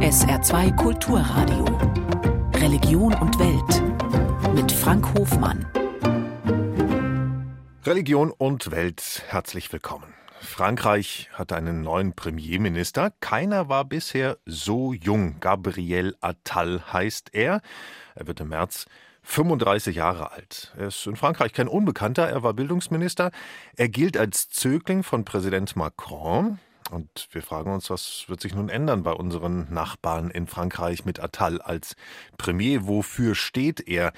SR2 Kulturradio. Religion und Welt. Mit Frank Hofmann. Religion und Welt, herzlich willkommen. Frankreich hat einen neuen Premierminister. Keiner war bisher so jung. Gabriel Attal heißt er. Er wird im März 35 Jahre alt. Er ist in Frankreich kein Unbekannter. Er war Bildungsminister. Er gilt als Zögling von Präsident Macron. Und wir fragen uns, was wird sich nun ändern bei unseren Nachbarn in Frankreich mit Attal als Premier? Wofür steht er?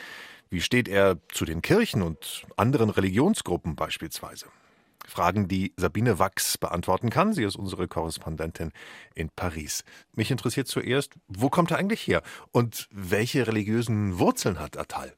Wie steht er zu den Kirchen und anderen Religionsgruppen beispielsweise? Fragen, die Sabine Wachs beantworten kann. Sie ist unsere Korrespondentin in Paris. Mich interessiert zuerst, wo kommt er eigentlich her und welche religiösen Wurzeln hat Attal?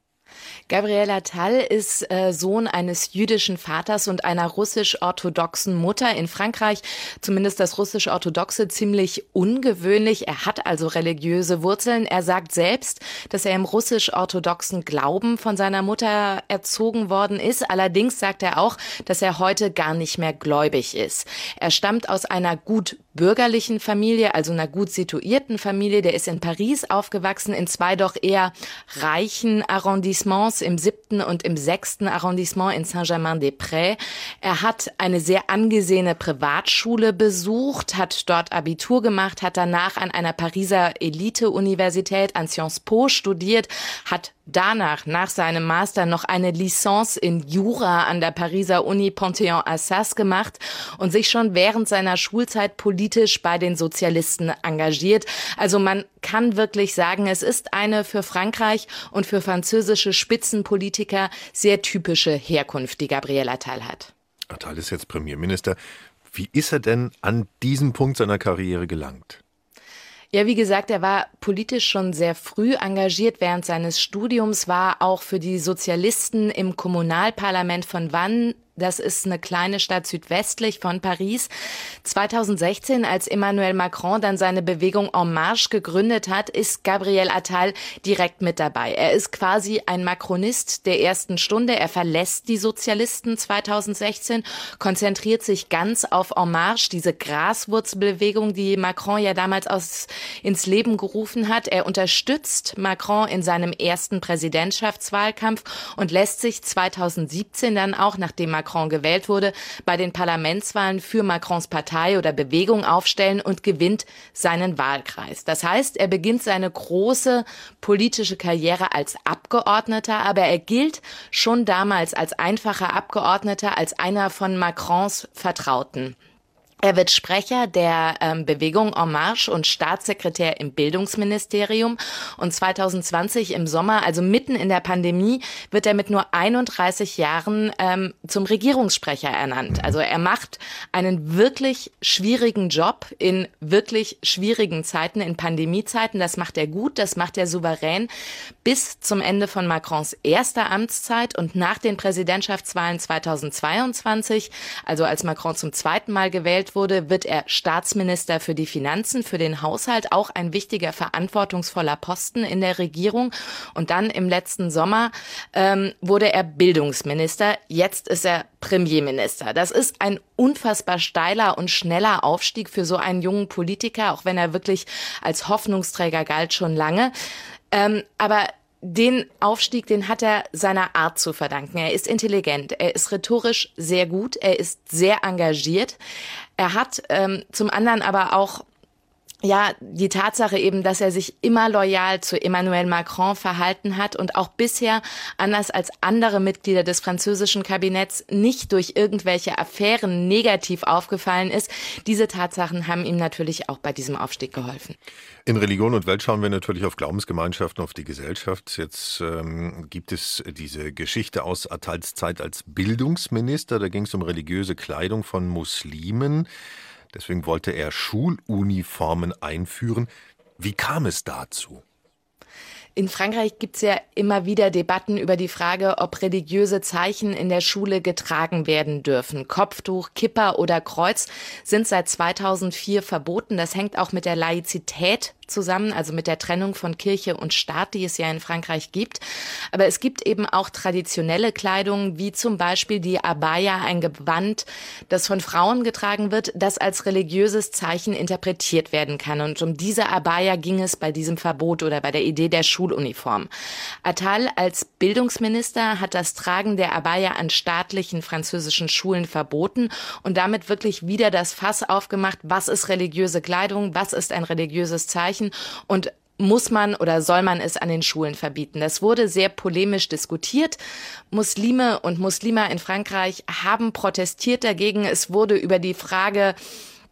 Gabriela Tall ist äh, Sohn eines jüdischen Vaters und einer russisch-orthodoxen Mutter in Frankreich. Zumindest das russisch-orthodoxe ziemlich ungewöhnlich. Er hat also religiöse Wurzeln. Er sagt selbst, dass er im russisch-orthodoxen Glauben von seiner Mutter erzogen worden ist. Allerdings sagt er auch, dass er heute gar nicht mehr gläubig ist. Er stammt aus einer gut bürgerlichen Familie, also einer gut situierten Familie. Der ist in Paris aufgewachsen, in zwei doch eher reichen Arrondissements, im siebten und im sechsten Arrondissement in Saint-Germain-des-Prés. Er hat eine sehr angesehene Privatschule besucht, hat dort Abitur gemacht, hat danach an einer Pariser Elite-Universität an Sciences Po studiert, hat danach, nach seinem Master, noch eine Licence in Jura an der Pariser Uni Panthéon-Assas gemacht und sich schon während seiner Schulzeit politisch bei den Sozialisten engagiert. Also man kann wirklich sagen, es ist eine für Frankreich und für französische Spitzenpolitiker sehr typische Herkunft, die Gabriel Attal hat. Attal ist jetzt Premierminister. Wie ist er denn an diesem Punkt seiner Karriere gelangt? Ja, wie gesagt, er war politisch schon sehr früh engagiert während seines Studiums, war auch für die Sozialisten im Kommunalparlament von Wann das ist eine kleine Stadt südwestlich von Paris. 2016, als Emmanuel Macron dann seine Bewegung En Marche gegründet hat, ist Gabriel Attal direkt mit dabei. Er ist quasi ein Macronist der ersten Stunde. Er verlässt die Sozialisten 2016, konzentriert sich ganz auf En Marche, diese Graswurzelbewegung, die Macron ja damals aus, ins Leben gerufen hat. Er unterstützt Macron in seinem ersten Präsidentschaftswahlkampf und lässt sich 2017 dann auch, nachdem Macron Macron gewählt wurde, bei den Parlamentswahlen für Macrons Partei oder Bewegung aufstellen und gewinnt seinen Wahlkreis. Das heißt, er beginnt seine große politische Karriere als Abgeordneter, aber er gilt schon damals als einfacher Abgeordneter, als einer von Macrons Vertrauten. Er wird Sprecher der ähm, Bewegung En Marche und Staatssekretär im Bildungsministerium. Und 2020 im Sommer, also mitten in der Pandemie, wird er mit nur 31 Jahren ähm, zum Regierungssprecher ernannt. Also er macht einen wirklich schwierigen Job in wirklich schwierigen Zeiten, in Pandemiezeiten. Das macht er gut, das macht er souverän bis zum Ende von Macrons erster Amtszeit und nach den Präsidentschaftswahlen 2022, also als Macron zum zweiten Mal gewählt gewählt wurde, wird er Staatsminister für die Finanzen, für den Haushalt, auch ein wichtiger, verantwortungsvoller Posten in der Regierung. Und dann im letzten Sommer ähm, wurde er Bildungsminister. Jetzt ist er Premierminister. Das ist ein unfassbar steiler und schneller Aufstieg für so einen jungen Politiker, auch wenn er wirklich als Hoffnungsträger galt schon lange. Ähm, aber den Aufstieg, den hat er seiner Art zu verdanken. Er ist intelligent, er ist rhetorisch sehr gut, er ist sehr engagiert. Er hat ähm, zum anderen aber auch ja, die Tatsache eben, dass er sich immer loyal zu Emmanuel Macron verhalten hat und auch bisher, anders als andere Mitglieder des französischen Kabinetts, nicht durch irgendwelche Affären negativ aufgefallen ist. Diese Tatsachen haben ihm natürlich auch bei diesem Aufstieg geholfen. In Religion und Welt schauen wir natürlich auf Glaubensgemeinschaften, auf die Gesellschaft. Jetzt ähm, gibt es diese Geschichte aus Attals Zeit als Bildungsminister. Da ging es um religiöse Kleidung von Muslimen. Deswegen wollte er Schuluniformen einführen. Wie kam es dazu? In Frankreich gibt es ja immer wieder Debatten über die Frage, ob religiöse Zeichen in der Schule getragen werden dürfen. Kopftuch, Kipper oder Kreuz sind seit 2004 verboten. Das hängt auch mit der Laizität zusammen, also mit der Trennung von Kirche und Staat, die es ja in Frankreich gibt. Aber es gibt eben auch traditionelle Kleidung, wie zum Beispiel die Abaya, ein Gewand, das von Frauen getragen wird, das als religiöses Zeichen interpretiert werden kann. Und um diese Abaya ging es bei diesem Verbot oder bei der Idee der Schuluniform. Attal als Bildungsminister hat das Tragen der Abaya an staatlichen französischen Schulen verboten und damit wirklich wieder das Fass aufgemacht, was ist religiöse Kleidung, was ist ein religiöses Zeichen und muss man oder soll man es an den Schulen verbieten? Das wurde sehr polemisch diskutiert. Muslime und Muslime in Frankreich haben protestiert dagegen. Es wurde über die Frage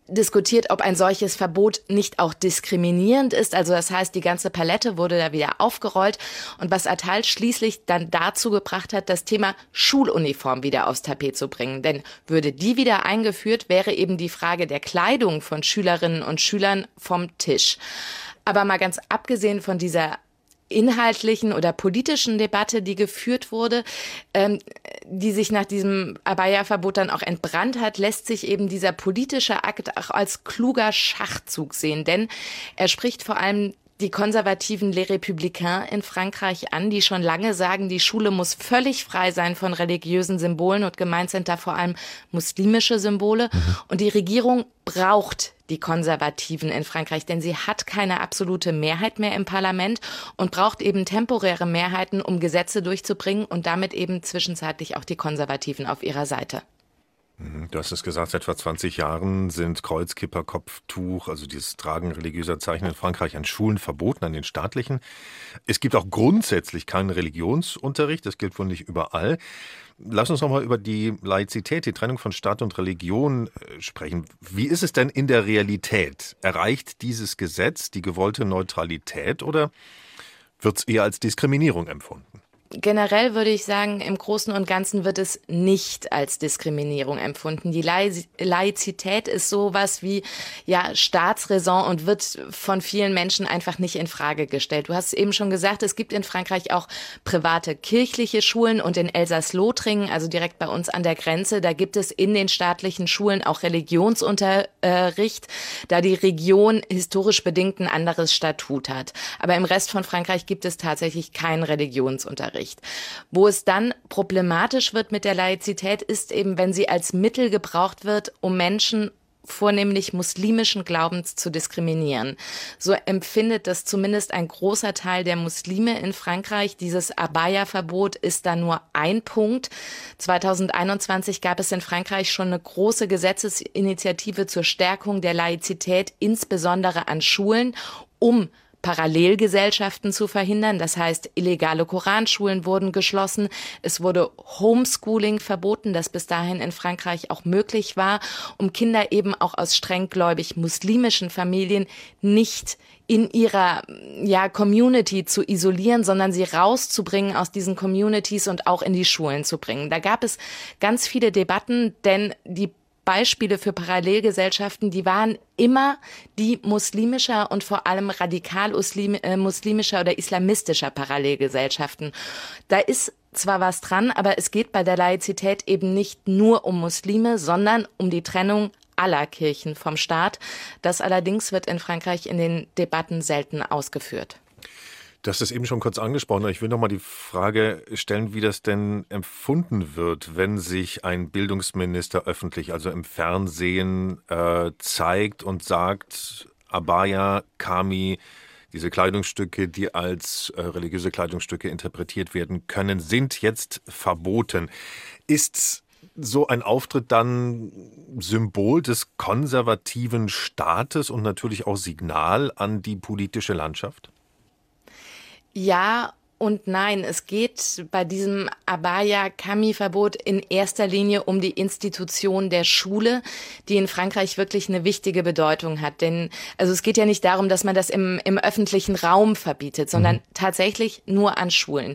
diskutiert, ob ein solches Verbot nicht auch diskriminierend ist. Also das heißt, die ganze Palette wurde da wieder aufgerollt. Und was Attal schließlich dann dazu gebracht hat, das Thema Schuluniform wieder aufs Tapet zu bringen. Denn würde die wieder eingeführt, wäre eben die Frage der Kleidung von Schülerinnen und Schülern vom Tisch. Aber mal ganz abgesehen von dieser inhaltlichen oder politischen Debatte, die geführt wurde, ähm, die sich nach diesem Abaya-Verbot dann auch entbrannt hat, lässt sich eben dieser politische Akt auch als kluger Schachzug sehen. Denn er spricht vor allem die konservativen Les Républicains in Frankreich an, die schon lange sagen, die Schule muss völlig frei sein von religiösen Symbolen und gemeint sind da vor allem muslimische Symbole. Mhm. Und die Regierung braucht die Konservativen in Frankreich, denn sie hat keine absolute Mehrheit mehr im Parlament und braucht eben temporäre Mehrheiten, um Gesetze durchzubringen und damit eben zwischenzeitlich auch die Konservativen auf ihrer Seite. Mhm, du hast es gesagt, seit etwa 20 Jahren sind Kreuzkipper, Kopftuch, also dieses Tragen religiöser Zeichen in Frankreich an Schulen verboten, an den staatlichen. Es gibt auch grundsätzlich keinen Religionsunterricht, das gilt wohl nicht überall. Lass uns nochmal über die Laizität, die Trennung von Staat und Religion äh, sprechen. Wie ist es denn in der Realität? Erreicht dieses Gesetz die gewollte Neutralität oder wird es eher als Diskriminierung empfunden? Generell würde ich sagen, im Großen und Ganzen wird es nicht als Diskriminierung empfunden. Die Laizität ist sowas wie ja Staatsräson und wird von vielen Menschen einfach nicht in Frage gestellt. Du hast eben schon gesagt, es gibt in Frankreich auch private kirchliche Schulen und in Elsass-Lothringen, also direkt bei uns an der Grenze, da gibt es in den staatlichen Schulen auch Religionsunterricht, da die Region historisch bedingt ein anderes Statut hat. Aber im Rest von Frankreich gibt es tatsächlich keinen Religionsunterricht. Unterricht. Wo es dann problematisch wird mit der Laizität, ist eben, wenn sie als Mittel gebraucht wird, um Menschen vornehmlich muslimischen Glaubens zu diskriminieren. So empfindet das zumindest ein großer Teil der Muslime in Frankreich. Dieses Abaya-Verbot ist da nur ein Punkt. 2021 gab es in Frankreich schon eine große Gesetzesinitiative zur Stärkung der Laizität, insbesondere an Schulen, um Parallelgesellschaften zu verhindern. Das heißt, illegale Koranschulen wurden geschlossen. Es wurde Homeschooling verboten, das bis dahin in Frankreich auch möglich war, um Kinder eben auch aus strenggläubig muslimischen Familien nicht in ihrer ja, Community zu isolieren, sondern sie rauszubringen aus diesen Communities und auch in die Schulen zu bringen. Da gab es ganz viele Debatten, denn die Beispiele für Parallelgesellschaften, die waren immer die muslimischer und vor allem radikal äh, muslimischer oder islamistischer Parallelgesellschaften. Da ist zwar was dran, aber es geht bei der Laizität eben nicht nur um Muslime, sondern um die Trennung aller Kirchen vom Staat. Das allerdings wird in Frankreich in den Debatten selten ausgeführt. Du hast es eben schon kurz angesprochen. Ich will noch mal die Frage stellen, wie das denn empfunden wird, wenn sich ein Bildungsminister öffentlich, also im Fernsehen, äh, zeigt und sagt, Abaya, Kami, diese Kleidungsstücke, die als äh, religiöse Kleidungsstücke interpretiert werden können, sind jetzt verboten. Ist so ein Auftritt dann Symbol des konservativen Staates und natürlich auch Signal an die politische Landschaft? Ja und nein, es geht bei diesem Abaya-Kami-Verbot in erster Linie um die Institution der Schule, die in Frankreich wirklich eine wichtige Bedeutung hat. Denn also es geht ja nicht darum, dass man das im, im öffentlichen Raum verbietet, sondern mhm. tatsächlich nur an Schulen.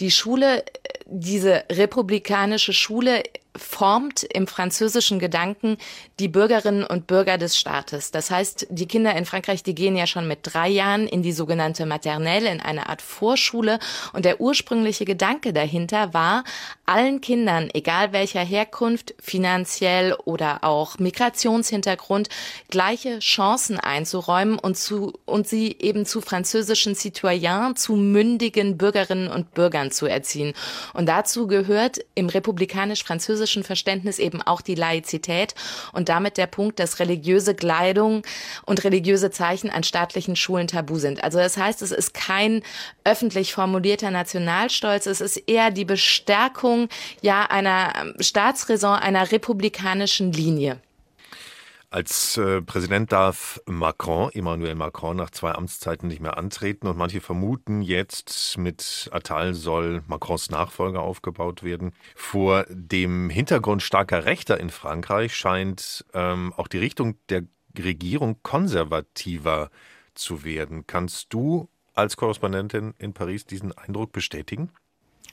Die Schule diese republikanische Schule formt im französischen Gedanken die Bürgerinnen und Bürger des Staates. Das heißt, die Kinder in Frankreich, die gehen ja schon mit drei Jahren in die sogenannte Maternelle, in eine Art Vorschule. Und der ursprüngliche Gedanke dahinter war, allen Kindern, egal welcher Herkunft, finanziell oder auch Migrationshintergrund, gleiche Chancen einzuräumen und zu, und sie eben zu französischen Citoyens, zu mündigen Bürgerinnen und Bürgern zu erziehen. Und dazu gehört im republikanisch-französischen französischen Verständnis eben auch die Laizität und damit der Punkt, dass religiöse Kleidung und religiöse Zeichen an staatlichen Schulen tabu sind. Also das heißt, es ist kein öffentlich formulierter Nationalstolz, es ist eher die Bestärkung ja einer Staatsräson, einer republikanischen Linie. Als äh, Präsident darf Macron, Emmanuel Macron, nach zwei Amtszeiten nicht mehr antreten und manche vermuten jetzt, mit Attal soll Macrons Nachfolger aufgebaut werden. Vor dem Hintergrund starker Rechter in Frankreich scheint ähm, auch die Richtung der Regierung konservativer zu werden. Kannst du als Korrespondentin in Paris diesen Eindruck bestätigen?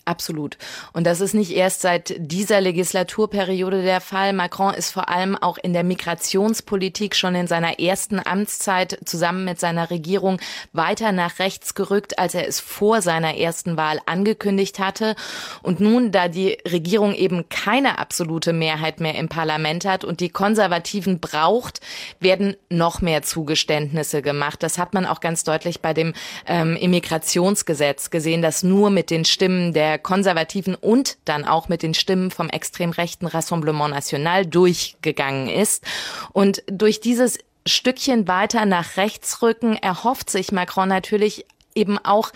Absolut. Und das ist nicht erst seit dieser Legislaturperiode der Fall. Macron ist vor allem auch in der Migrationspolitik schon in seiner ersten Amtszeit zusammen mit seiner Regierung weiter nach rechts gerückt, als er es vor seiner ersten Wahl angekündigt hatte. Und nun, da die Regierung eben keine absolute Mehrheit mehr im Parlament hat und die Konservativen braucht, werden noch mehr Zugeständnisse gemacht. Das hat man auch ganz deutlich bei dem ähm, Immigrationsgesetz gesehen, dass nur mit den Stimmen der Konservativen und dann auch mit den Stimmen vom extrem rechten Rassemblement National durchgegangen ist. Und durch dieses Stückchen weiter nach rechts rücken erhofft sich Macron natürlich eben auch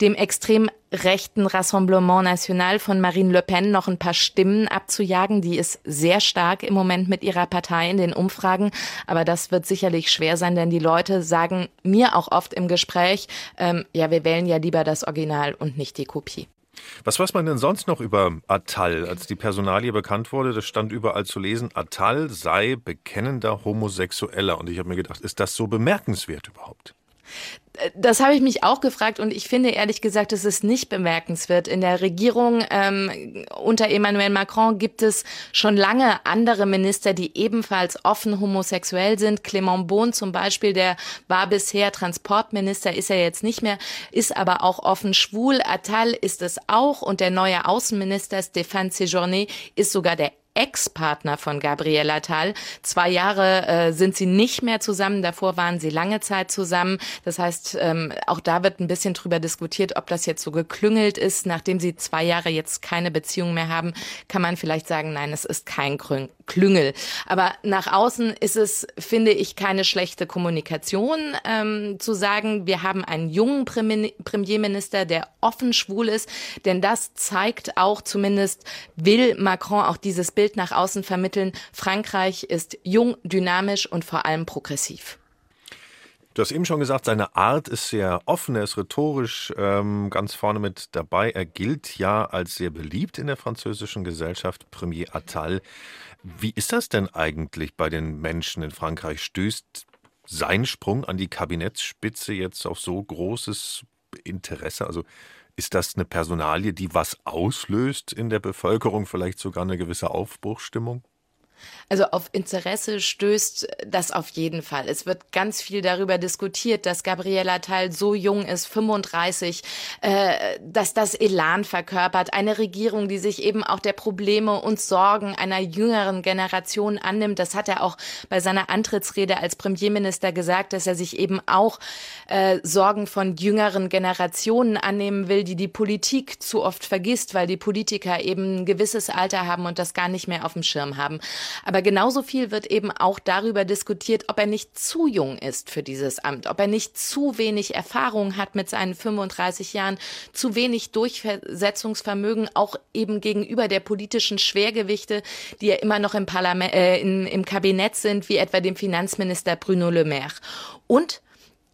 dem extrem rechten Rassemblement National von Marine Le Pen noch ein paar Stimmen abzujagen. Die ist sehr stark im Moment mit ihrer Partei in den Umfragen. Aber das wird sicherlich schwer sein, denn die Leute sagen mir auch oft im Gespräch, ähm, ja, wir wählen ja lieber das Original und nicht die Kopie. Was weiß man denn sonst noch über Attal? Als die Personalie bekannt wurde, das stand überall zu lesen, Attal sei bekennender Homosexueller. Und ich habe mir gedacht, ist das so bemerkenswert überhaupt? Das habe ich mich auch gefragt und ich finde ehrlich gesagt, es ist nicht bemerkenswert. In der Regierung ähm, unter Emmanuel Macron gibt es schon lange andere Minister, die ebenfalls offen homosexuell sind. Clément Beaune zum Beispiel, der war bisher Transportminister, ist er jetzt nicht mehr, ist aber auch offen schwul. Attal ist es auch und der neue Außenminister Stéphane Séjourné ist sogar der Ex-Partner von Gabriella Tal. Zwei Jahre äh, sind sie nicht mehr zusammen, davor waren sie lange Zeit zusammen. Das heißt, ähm, auch da wird ein bisschen drüber diskutiert, ob das jetzt so geklüngelt ist. Nachdem sie zwei Jahre jetzt keine Beziehung mehr haben, kann man vielleicht sagen, nein, es ist kein Klüngel. Aber nach außen ist es, finde ich, keine schlechte Kommunikation, ähm, zu sagen, wir haben einen jungen Premierminister, der offen schwul ist, denn das zeigt auch zumindest, will Macron auch dieses Bild Bild nach außen vermitteln, Frankreich ist jung, dynamisch und vor allem progressiv. Du hast eben schon gesagt, seine Art ist sehr offen, er ist rhetorisch ähm, ganz vorne mit dabei. Er gilt ja als sehr beliebt in der französischen Gesellschaft, Premier Attal. Wie ist das denn eigentlich bei den Menschen in Frankreich? Stößt sein Sprung an die Kabinettsspitze jetzt auf so großes Interesse? Also ist das eine Personalie, die was auslöst in der Bevölkerung, vielleicht sogar eine gewisse Aufbruchsstimmung? Also auf Interesse stößt das auf jeden Fall. Es wird ganz viel darüber diskutiert, dass Gabriella Teil so jung ist, 35, äh, dass das Elan verkörpert. Eine Regierung, die sich eben auch der Probleme und Sorgen einer jüngeren Generation annimmt. Das hat er auch bei seiner Antrittsrede als Premierminister gesagt, dass er sich eben auch äh, Sorgen von jüngeren Generationen annehmen will, die die Politik zu oft vergisst, weil die Politiker eben ein gewisses Alter haben und das gar nicht mehr auf dem Schirm haben. Aber genauso viel wird eben auch darüber diskutiert, ob er nicht zu jung ist für dieses Amt, ob er nicht zu wenig Erfahrung hat mit seinen 35 Jahren, zu wenig Durchsetzungsvermögen, auch eben gegenüber der politischen Schwergewichte, die ja immer noch im Parlament, äh, in, im Kabinett sind, wie etwa dem Finanzminister Bruno Le Maire. Und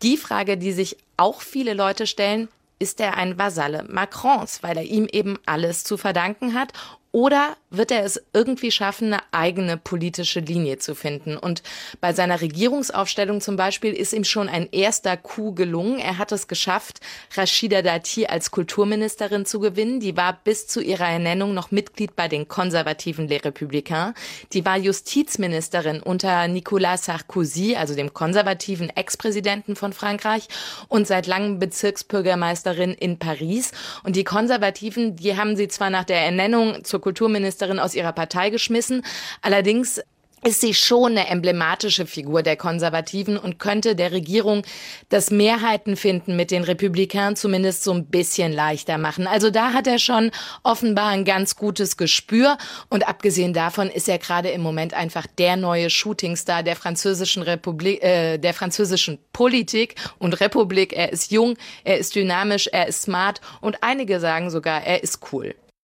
die Frage, die sich auch viele Leute stellen, ist er ein Vasalle Macrons, weil er ihm eben alles zu verdanken hat Oder wird er es irgendwie schaffen, eine eigene politische Linie zu finden? Und bei seiner Regierungsaufstellung zum Beispiel ist ihm schon ein erster Coup gelungen. Er hat es geschafft, Rashida Dati als Kulturministerin zu gewinnen. Die war bis zu ihrer Ernennung noch Mitglied bei den konservativen Les Républicains. Die war Justizministerin unter Nicolas Sarkozy, also dem konservativen Ex-Präsidenten von Frankreich und seit langem Bezirksbürgermeisterin in Paris. Und die Konservativen, die haben sie zwar nach der Ernennung zur Kulturministerin aus ihrer Partei geschmissen. Allerdings ist sie schon eine emblematische Figur der Konservativen und könnte der Regierung das Mehrheiten finden mit den Republikanern zumindest so ein bisschen leichter machen. Also da hat er schon offenbar ein ganz gutes Gespür und abgesehen davon ist er gerade im Moment einfach der neue Shootingstar der französischen Republik, äh, der französischen Politik und Republik. Er ist jung, er ist dynamisch, er ist smart und einige sagen sogar, er ist cool.